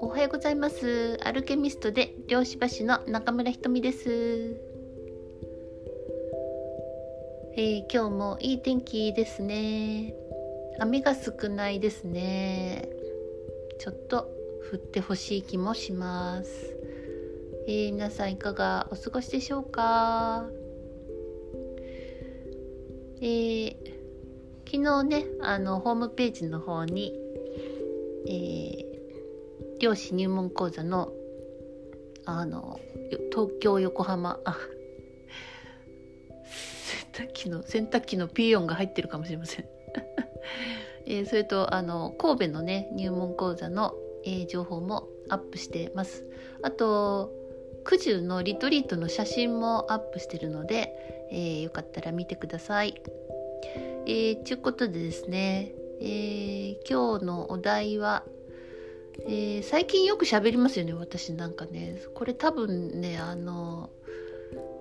おはようございます。アルケミストで漁師橋の中村ひとみです、えー、今日もいい天気ですね。雨が少ないですね。ちょっと降ってほしい気もします。えー、皆さんいかがお過ごしでしょうか。えー、昨日ねあのホームページの方に、えー、漁師入門講座のあの東京横浜あ洗濯機の洗濯機のピーヨンが入ってるかもしれません、えー、それとあの神戸のね入門講座の、えー、情報もアップしてますあと九十のリトリートの写真もアップしてるので、えー、よかったら見てください。えー、ちゅうことでですね、えー、今日のお題は、えー、最近よく喋りますよね私なんかねこれ多分ねあの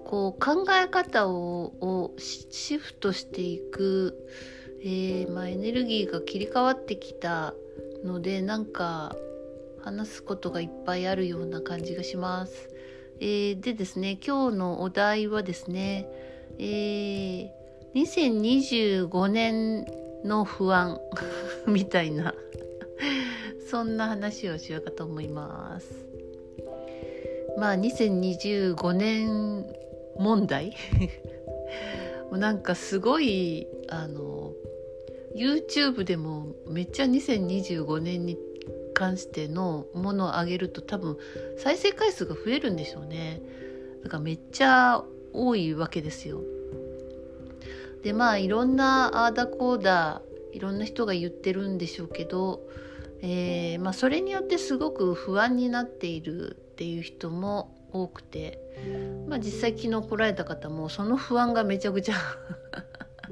こう考え方をシフトしていく、えーまあ、エネルギーが切り替わってきたのでなんか話すことがいっぱいあるような感じがします。えー、でですね今日のお題はですね、えー、2025年の不安。みたいな。そんな話をしようかと思います。まあ2025年問題。なんかすごいあの YouTube でもめっちゃ2025年に関してのものを上げると多分再生回数が増えるんでしょうね。だからめっちゃ多いわけですよ。でまあいろんなあーだこーだいろんな人が言ってるんでしょうけど、えー、まあ、それによってすごく不安になっているっていう人も多くて、まあ、実際昨日来られた方もその不安がめちゃくちゃ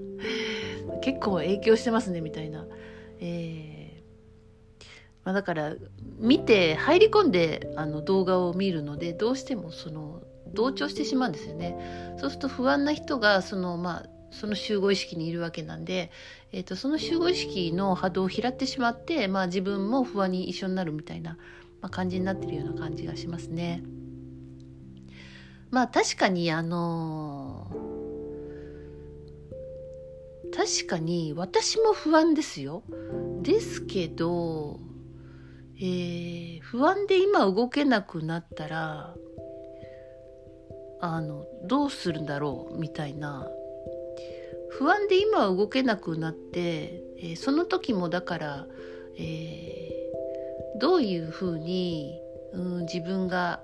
結構影響してますねみたいな。えーまあ、だから見て入り込んであの動画を見るのでどうしてもその同調してしまうんですよね。そうすると不安な人がそのまあその集合意識にいるわけなんで、えーと、その集合意識の波動を拾ってしまって、まあ、自分も不安に一緒になるみたいな、まあ、感じになってるような感じがしますね。まあ確かにあのー、確かに私も不安ですよ。ですけどえー、不安で今動けなくなったらあのどうするんだろうみたいな不安で今は動けなくなって、えー、その時もだから、えー、どういうふうに、うん、自分が、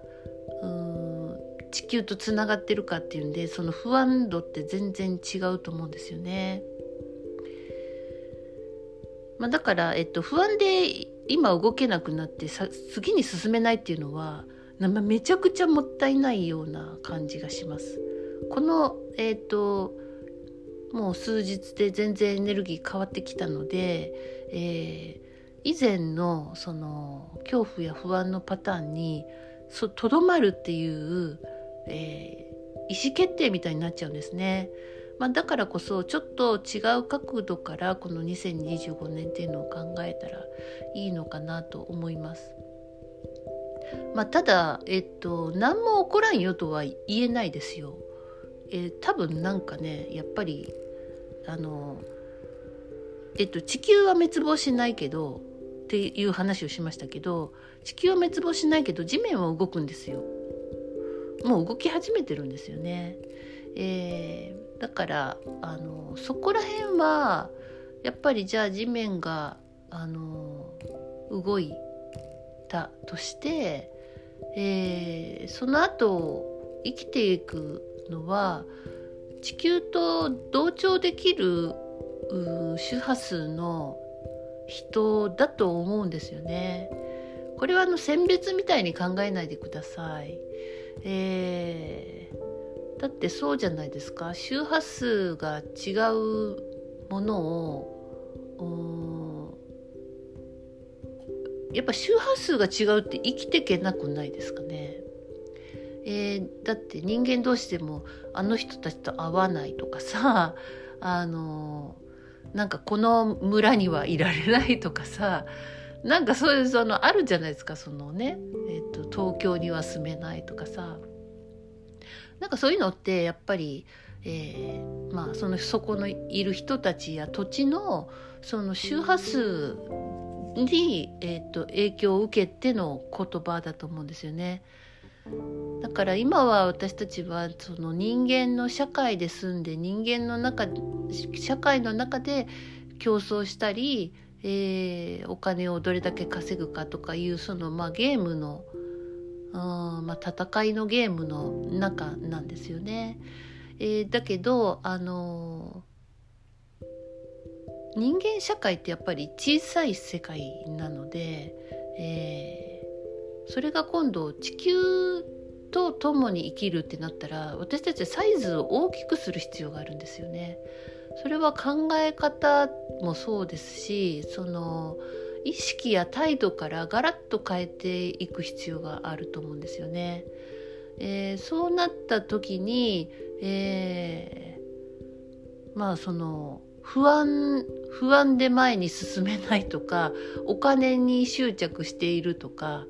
うん、地球とつながってるかっていうんでその不安度って全然違うと思うんですよね。まあ、だから、えっと、不安で今動けなくなってさ次に進めないっていうのはめちゃくちゃもったいないような感じがします。この、えーと、もう数日で全然エネルギー変わってきたので、えー、以前のその恐怖や不安のパターンにとどまるっていう、えー、意思決定みたいになっちゃうんですね。まあ、だからこそちょっと違う角度からこの2025年っていうのを考えたらいいのかなと思います。まあ、ただ、えっと、何も起こらんよとは言えないですよ。えー、多分なんかねやっぱりあのえっと地球は滅亡しないけどっていう話をしましたけど地球は滅亡しないけど地面は動くんですよ。もう動き始めてるんですよね。えー、だからあのそこら辺はやっぱりじゃあ地面があの動いたとして、えー、その後生きていくのは地球と同調できる周波数の人だと思うんですよね。これはあの選別みたいに考えないでください。えーだってそうじゃないですか周波数が違うものをやっぱ周波数が違うって生きていけなくないですかね。えー、だって人間同士でもあの人たちと会わないとかさ あのなんかこの村にはいられないとかさなんかそういうそのあるじゃないですかそのね、えーと、東京には住めないとかさなんかそういうのってやっぱり、えー、まあそのそこのいる人たちや土地のその周波数に、えーと、影響を受けての言葉だと思うんですよね。だから今は私たちはその人間の社会で住んで人間の中社会の中で競争したり、えー、お金をどれだけ稼ぐかとかいうその、まあ、ゲームのあ、まあ、戦いのゲームの中なんですよね。えー、だけどあの人間社会ってやっぱり小さい世界なので、えー、それが今度地球と共に生きるってなったら私たちサイズを大きくする必要があるんですよね。それは考え方もそうですしその意識や態度からガラッと変えていく必要があると思うんですよね。えー、そうなった時に、えー、まあその不安不安で前に進めないとかお金に執着しているとか、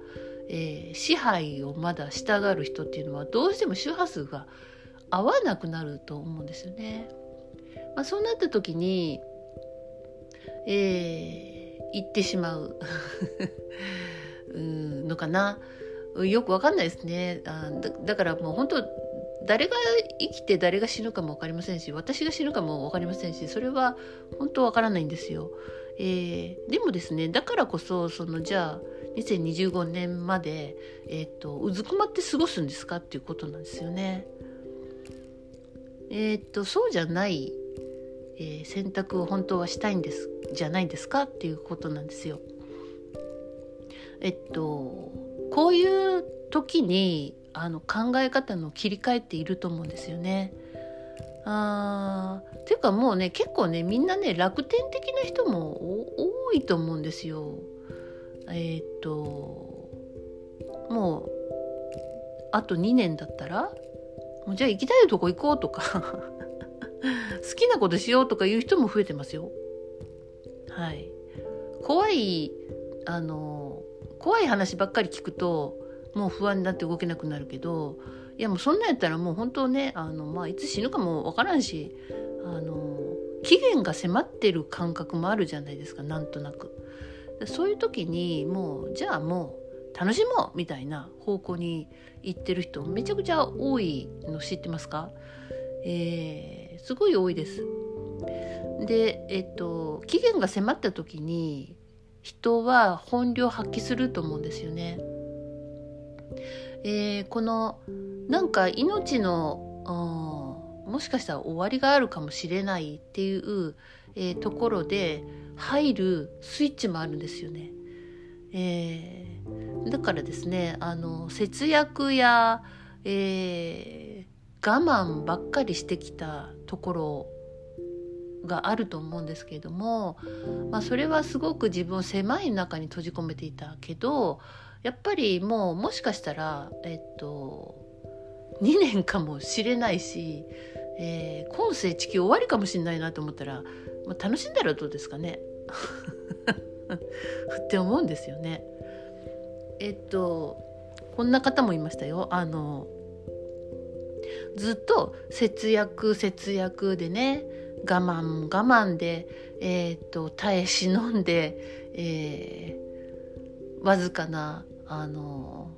えー、支配をまだしたがる人っていうのはどうしても周波数が合わなくなると思うんですよね。まあ、そうなった時に、えー、行ってしまうう のかなよくわかんないですねあだだからもう本当誰が生きて誰が死ぬかも分かりませんし私が死ぬかも分かりませんしそれは本当分からないんですよ。えー、でもですねだからこそそのじゃあ2025年まで、えーと、うずくまって過ごすんですかっていうことなんですよね。えっ、ー、とそうじゃない、えー、選択を本当はしたいんですじゃないですかっていうことなんですよ。えっとこういう時にあの考え方の切り替えっていると思うんですよね。あーていうかもうね結構ねみんなね楽天的な人も多いと思うんですよ。えっ、ともうあと2年だったらもうじゃあ行きたいとこ行こうとか 好きなことしようとかいう人も増えてますよ。はい。怖いあの怖い話ばっかり聞くともう不安になって動けなくなるけどいやもうそんなんやったらもう本当ねあの、まあ、いつ死ぬかもわからんしあの期限が迫ってる感覚もあるじゃないですかなんとなく。そういう時にもうじゃあもう楽しもうみたいな方向に行ってる人めちゃくちゃ多いの知ってますか、えー、すごい多いです。でえっと期限が迫った時に人は本領発揮すると思うんですよね。えー、このなんか命のもしかしたら終わりがあるかもしれないっていう、えー、ところで入るスイッチもあるんですよね。えー、だからですねあの節約や、えー、我慢ばっかりしてきたところがあると思うんですけれども、まあ、それはすごく自分を狭い中に閉じ込めていたけどやっぱりもうもしかしたらえっと2年かもしれないし、えー、今世地球終わりかもしれないなと思ったら、まあ、楽しんだらどうですかね って思うんですよね。えっとこんな方もいましたよ。あのずっと節約節約でね我慢我慢で、えーと、耐え忍んで、えー、わずかなあの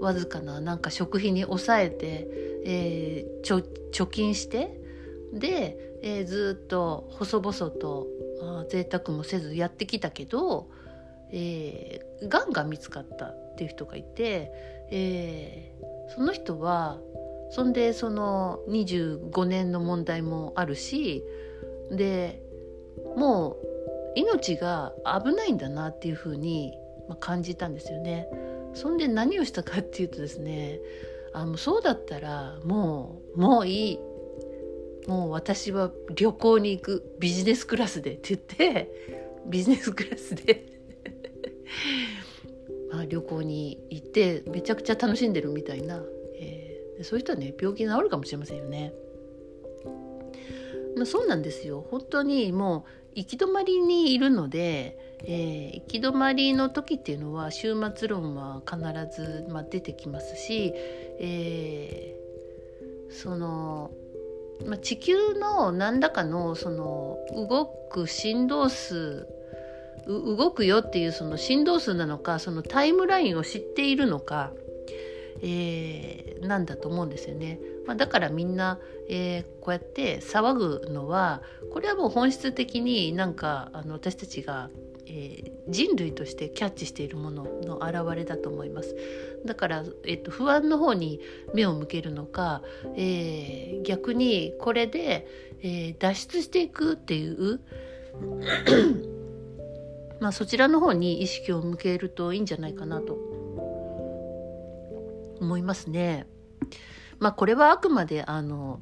わずかななんか食費に抑えて、えー、貯金してで、えー、ずっと細々とあ贅沢もせずやってきたけど、えー、がんが見つかったっていう人がいて、えー、その人はそんでその25年の問題もあるしでもう命が危ないんだなっていうふうに感じたんですよね。そんで何をしたかっていうとですねあもうそうだったらもうもういいもう私は旅行に行くビジネスクラスでって言ってビジネスクラスで。まあ旅行に行ってめちゃくちゃ楽しんでるみたいな。えそういう人はね病気治るかもしれませんよね。まあ、そうなんですよ。本当にもう行き止まりにいるので、えー、行き止まりの時っていうのは終末論は必ず、まあ、出てきますし、えー、その、まあ、地球の何らかのその動く振動数動くよっていうその振動数なのかそのタイムラインを知っているのか、えー、なんだと思うんですよね。まあ、だからみんな、えー、こうやって騒ぐのはこれはもう本質的になんかあの私たちが、えー、人類としてキャッチしているものの表れだと思いますだから、えーと、不安の方に目を向けるのか、えー、逆にこれで、え脱出していくっていう まあそちらの方に意識を向けるといいんじゃないかなと思いますね。まあこれはあくまであの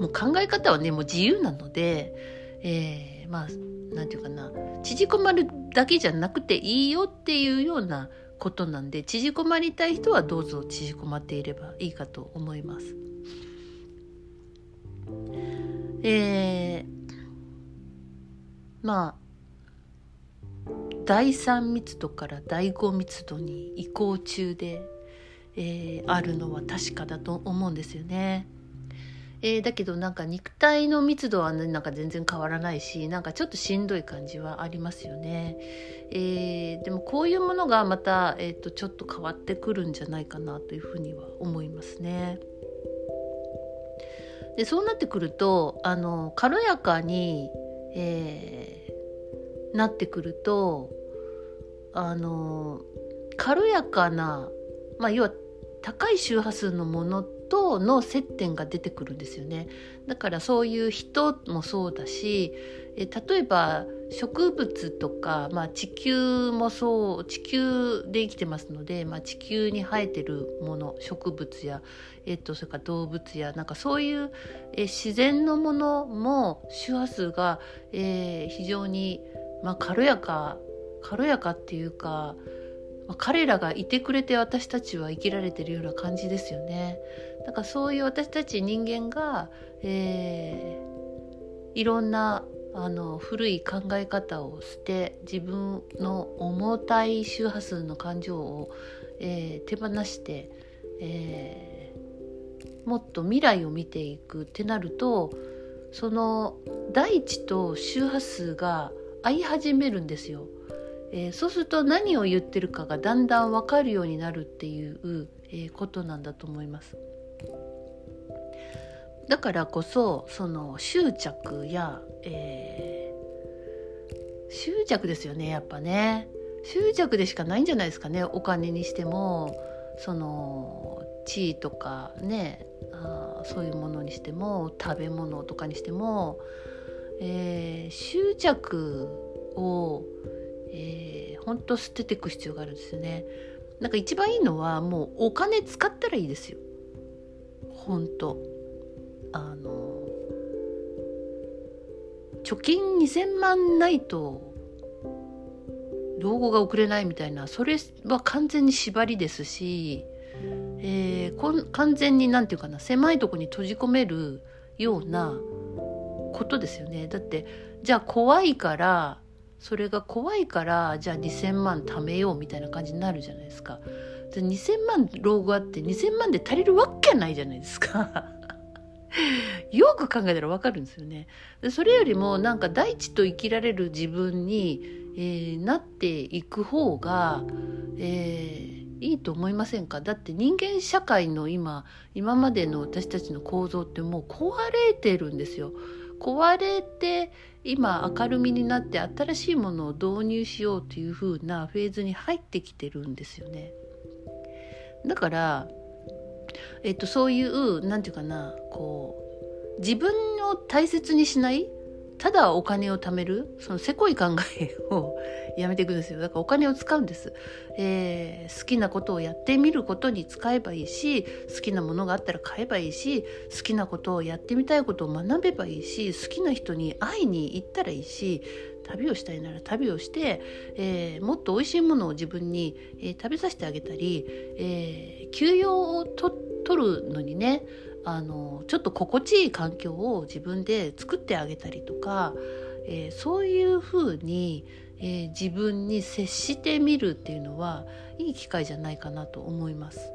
もう考え方はねもう自由なので、えー、まあ何て言うかな縮こまるだけじゃなくていいよっていうようなことなんで縮こまりたい人はどうぞ縮こまっていればいいかと思います。えー、まあ第3密度から第5密度に移行中でえー、あるのは確かだと思うんですよね。えー、だけどなんか肉体の密度はなんか全然変わらないしなんかちょっとしんどい感じはありますよね。えー、でもこういうものがまた、えーと、ちょっと変わってくるんじゃないかなというふうには思いますね。でそうなってくるとあの軽やかに、えー、なってくるとあの軽やかな、まあ、要は高い周波数のものとの接点が出てくるんですよねだからそういう人もそうだしえ例えば植物とか、まあ、地球もそう地球で生きてますので、まあ、地球に生えてるもの植物や、えっと、それから動物やなんかそういうえ自然のものも周波数が、えー、非常に、まあ、軽やか軽やかっていうかまあ、彼らがいてくれて私たちは生きられてるような感じですよね。だからそういう私たち人間が、えー、いろんなあの古い考え方を捨て自分の重たい周波数の感情を、えー、手放して、えー、もっと未来を見ていくってなるとその大地と周波数が合い始めるんですよ。えー、そうすると何を言ってるかがだんだん分かるようになるっていう、えー、ことなんだと思います。だからこそその執着や、えー、執着ですよねやっぱね執着でしかないんじゃないですかねお金にしてもその地位とかねあそういうものにしても食べ物とかにしても、えー、執着をえー、ほんと捨てていく必要があるんですよね。なんか一番いいのはもうお金使ったらいいですよ。本当あの貯金2,000万ないと老後が送れないみたいなそれは完全に縛りですし、えー、完全に何て言うかな狭いとこに閉じ込めるようなことですよね。だってじゃあ怖いからそれが怖いからじゃあ2,000万貯めようみたいな感じになるじゃないですか。2,000万老後あって2,000万で足りるわけないじゃないですか。よく考えたらわかるんですよね。それよりもなんか大地と生きられる自分に、えー、なっていく方が、えー、いいと思いませんか？だって人間社会の今今までの私たちの構造ってもう壊れてるんですよ。壊れて今明るみになって新しいものを導入しようという風なフェーズに入ってきてるんですよね。だから、えっと、そういう何て言うかなこう自分を大切にしないただお金を貯めるそのせこい考えをやめていくんですよ。だからお金を使うんです、えー、好きなことをやってみることに使えばいいし好きなものがあったら買えばいいし好きなことをやってみたいことを学べばいいし好きな人に会いに行ったらいいし旅をしたいなら旅をして、えー、もっと美味しいものを自分に、えー、食べさせてあげたり、えー、休養をと取るのにねあのちょっと心地いい環境を自分で作ってあげたりとか、えー、そういうふうに、えー、自分に接してみるっていうのはいい機会じゃないかなと思います。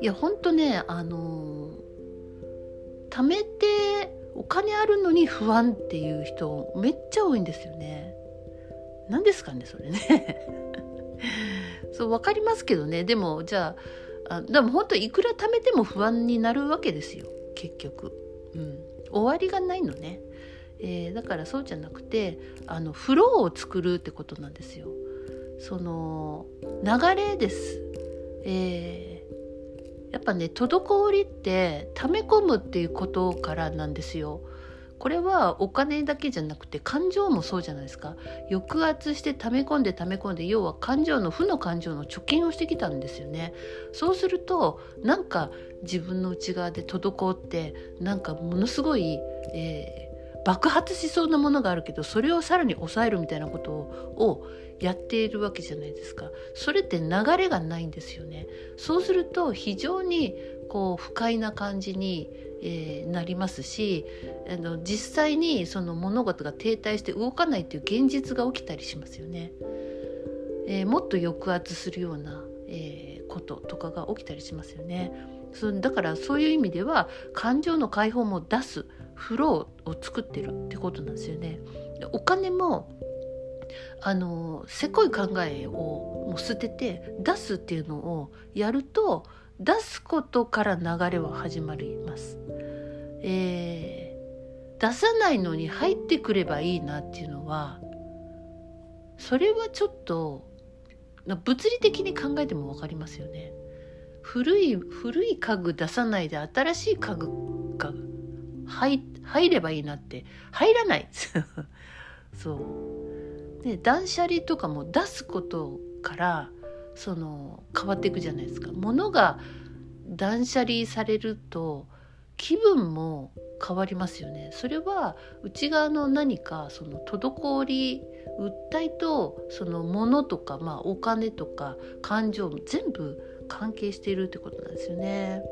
いや本当ねあの貯めてお金あるのに不安っていう人めっちゃ多いんですよね。何ですかねそれね そう分かりますけどねでもじゃああでも本当いくら貯めても不安になるわけですよ。結局、うん、終わりがないのね、えー、だからそうじゃなくてあのフローを作るってことなんですよ。その流れです、えー、やっぱね滞りって溜め込むっていうことからなんですよ。これはお金だけじゃなくて感情もそうじゃないですか。抑圧して溜め込んで溜め込んで要は感情の負の感情の貯金をしてきたんですよね。そうするとなんか自分の内側で滞ってなんかものすごい、えー、爆発しそうなものがあるけどそれをさらに抑えるみたいなことをやっているわけじゃないですか。それって流れがないんですよね。そうすると非常にこう不快な感じにえー、なりますしあの実際にその物事が停滞して動かないっていう現実が起きたりしますよね。えー、もっと抑圧するような、えー、こととかが起きたりしますよね。そだからそういう意味では感情の解放も出すフローを作ってるってことなんですよね。お金もあのせこい考えをもう捨てて出すっていうのをやると出すことから流れは始まります。えー、出さないのに入ってくればいいなっていうのはそれはちょっと物理的に考えても分かりますよね。古い古い家具出さないで新しい家具が入入ればいいなって入らない そうで断捨離とかも出すことからその変わっていくじゃないですか。物が断捨離されると気分も変わりますよね。それは内側の何かその滞り訴えとその物とか、まあ、お金とか感情も全部関係しているってことなんですよね。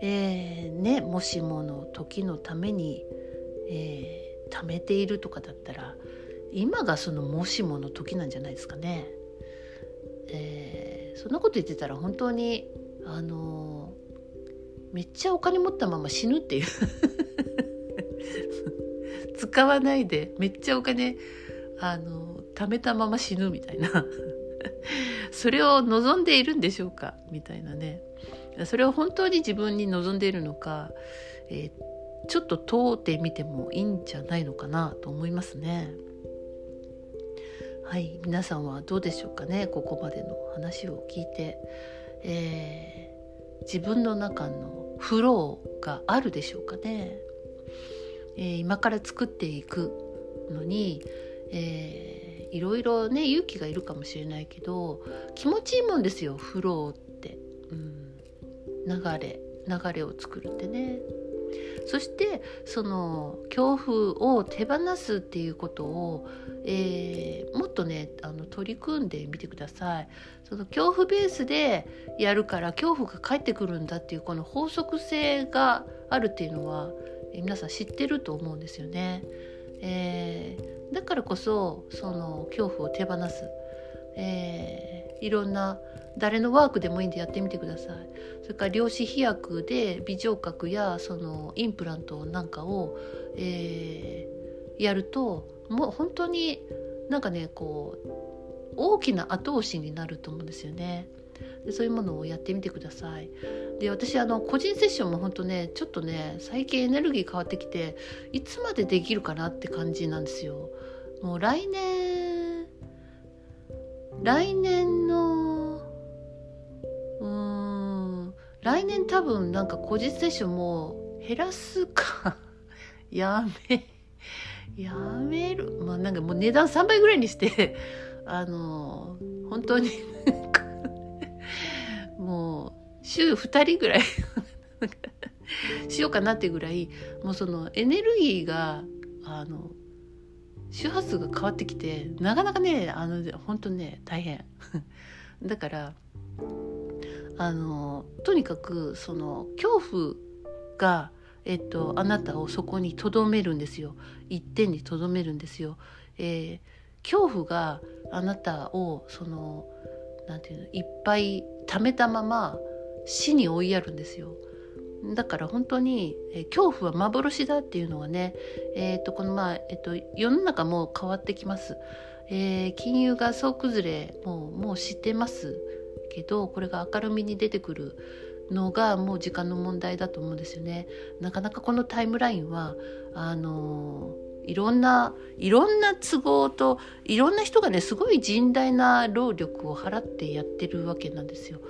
えー、ねもしもの時のために、えー、貯めているとかだったら今がそのもしもの時なんじゃないですかね。えー、そんなこと言ってたら本当にあのー、めっちゃお金持ったまま死ぬっていう 使わないでめっちゃお金あの、貯めたまま死ぬみたいな それを望んでいるんでしょうか？みたいなねそれを本当に自分に望んでいるのか、えー、ちょっと問うてみてもいいんじゃないのかなと思いますね。はい皆さんはどうでしょうかねここまでの話を聞いて、えー、自分の中のフローがあるでしょうかね、えー、今から作っていくのに、えー、いろいろね勇気がいるかもしれないけど気持ちいいもんですよフローって、うん、流れ流れを作るってね。そしてその恐怖を手放すっていうことを、えー、もっとねあの取り組んでみてください。その恐怖ベースでやるから恐怖が返ってくるんだっていうこの法則性があるっていうのは、えー、皆さん知ってると思うんですよね。えー、だからこそその恐怖を手放す、えー、いろんな誰のワークでもいいんでやってみてください。それから量子飛躍で微聴覚やそのインプラントなんかを、えー、やるともう本当になんかねこう大きな後押しになると思うんですよね。でそういうものをやってみてください。で私あの個人セッションも本当ねちょっとね最近エネルギー変わってきていつまでできるかなって感じなんですよ。もう来年来年の来年多分なんか個人接種も減らすか。やめ やめる。まあなんかもう値段3倍ぐらいにして あの本当に もう週2人ぐらいしようかなってぐらいもうそのエネルギーがあの周波数が変わってきてなかなかねあの本当ね大変。だからあのとにかくその恐怖が、えっと、あなたをそこにとどめるんですよ一点にとどめるんですよ。えー、恐怖があなたをそのなんていうのいっぱい溜めたまま死に追いやるんですよ。だから本当に、え、恐怖は幻だっていうのはね、えーとこのまあえーと、世の中も変わってきます、えー、金融が総崩れもうもう知ってますけどこれが明るみに出てくるのがもう時間の問題だと思うんですよね。なかなかこのタイムラインはあのいろんないろんな都合といろんな人がねすごい甚大な労力を払ってやってるわけなんですよ。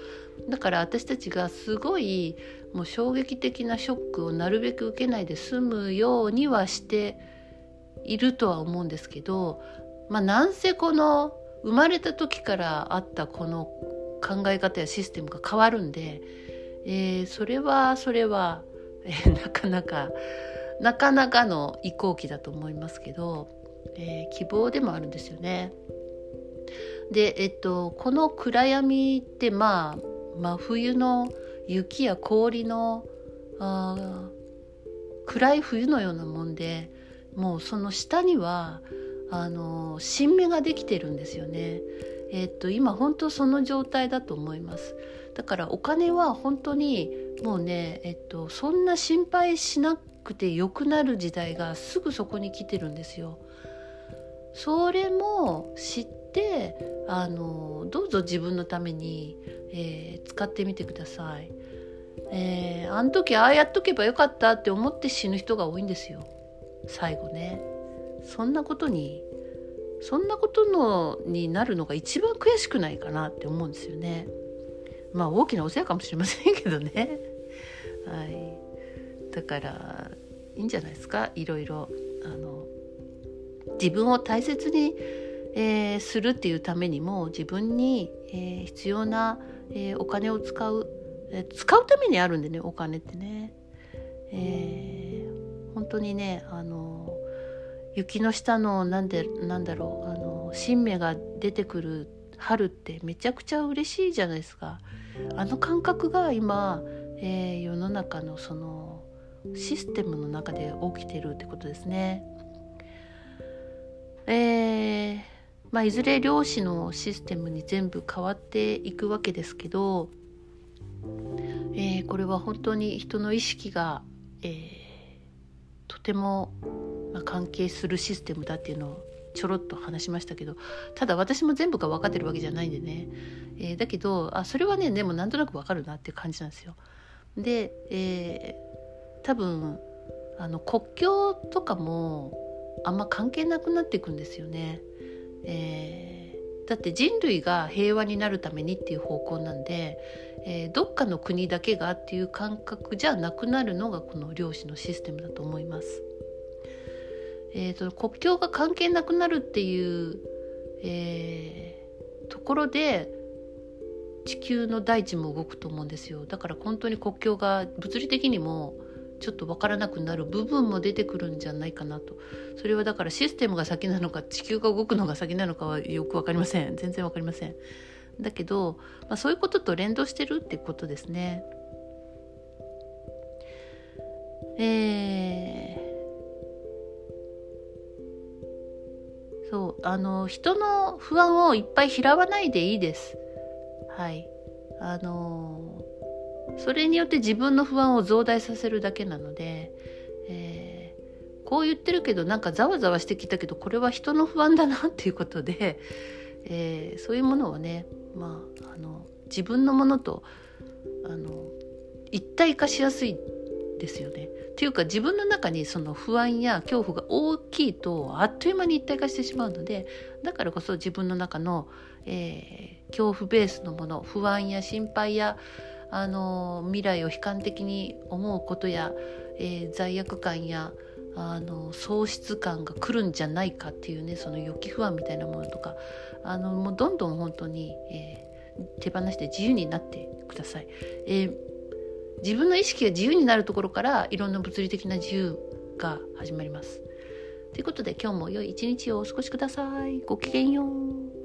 だから私たちがすごいもう衝撃的なショックをなるべく受けないで済むようにはしているとは思うんですけど、まあ、なんせこの生まれた時からあったこの考え方やシステムが変わるんで、えー、それはそれは、えー、なかなかなかなかの移行期だと思いますけど、えー、希望でもあるんですよね。で、えっと、この暗闇ってまあ真冬の雪や氷のあ暗い冬のようなもんでもうその下にはあの新芽ができてるんですよね。えっと今本当その状態だと思います。だからお金は本当にもうね、えっと、そんな心配しなくて良くなる時代がすぐそこに来てるんですよ。それも知ってあのどうぞ自分のために、えー、使ってみてください。えー、あの時ああやっとけばよかったって思って死ぬ人が多いんですよ最後ね。そんなことにそんなことのになるのが一番悔しくないかなって思うんですよね。まあ大きなお世話かもしれませんけどね。はい。だからいいんじゃないですか？いろいろあの自分を大切に、えー、するっていうためにも自分に、えー、必要な、えー、お金を使う、え使うためにあるんでねお金ってね、え本当にねあの雪の下のなんでなんだろうあの新芽が出てくる春ってめちゃくちゃ嬉しいじゃないですかあの感覚が今、え世の中のそのシステムの中で起きてるってことですね。えー、まあ、いずれ量子のシステムに全部変わっていくわけですけど、えー、これは本当に人の意識が、えー、とても、まあ、関係するシステムだっていうのをちょろっと話しましたけどただ私も全部が分かってるわけじゃないんでね、えー、だけどあそれはねでもなんとなく分かるなっていう感じなんですよ。で、え多分あの国境とかもあんま関係なくなっていくんですよね。えー、だって人類が平和になるためにっていう方向なんで、えー、どっかの国だけがっていう感覚じゃなくなるのがこの量子のシステムだと思います。えーと、国境が関係なくなるっていう、えー、ところで地球の大地も動くと思うんですよ。だから本当に国境が物理的にもちょっと分からなくなる部分も出てくるんじゃないかなと。それはだからシステムが先なのか地球が動くのが先なのかはよく分かりません。全然分かりません。だけど、まあ、そういうことと連動してるってことですね。えー、そうあの人の不安をいっぱい拾わないでいいですはいあのそれによって自分の不安を増大させるだけなので、えー、こう言ってるけどなんかざわざわしてきたけどこれは人の不安だなっていうことで、えー、そういうものをね、まあ、あの自分のものとあの一体化しやすいですよね。っていうか自分の中にその不安や恐怖が大きいとあっという間に一体化してしまうのでだからこそ自分の中の、えー、恐怖ベースのもの不安や心配やあの未来を悲観的に思うことや、えー、罪悪感やあの喪失感が来るんじゃないかっていうねその予期不安みたいなものとかあのもうどんどん本当に、えー、手放して自由になってください、えー、自分の意識が自由になるところからいろんな物理的な自由が始まります。ということで今日も良い一日をお過ごしください。ごきげんよう。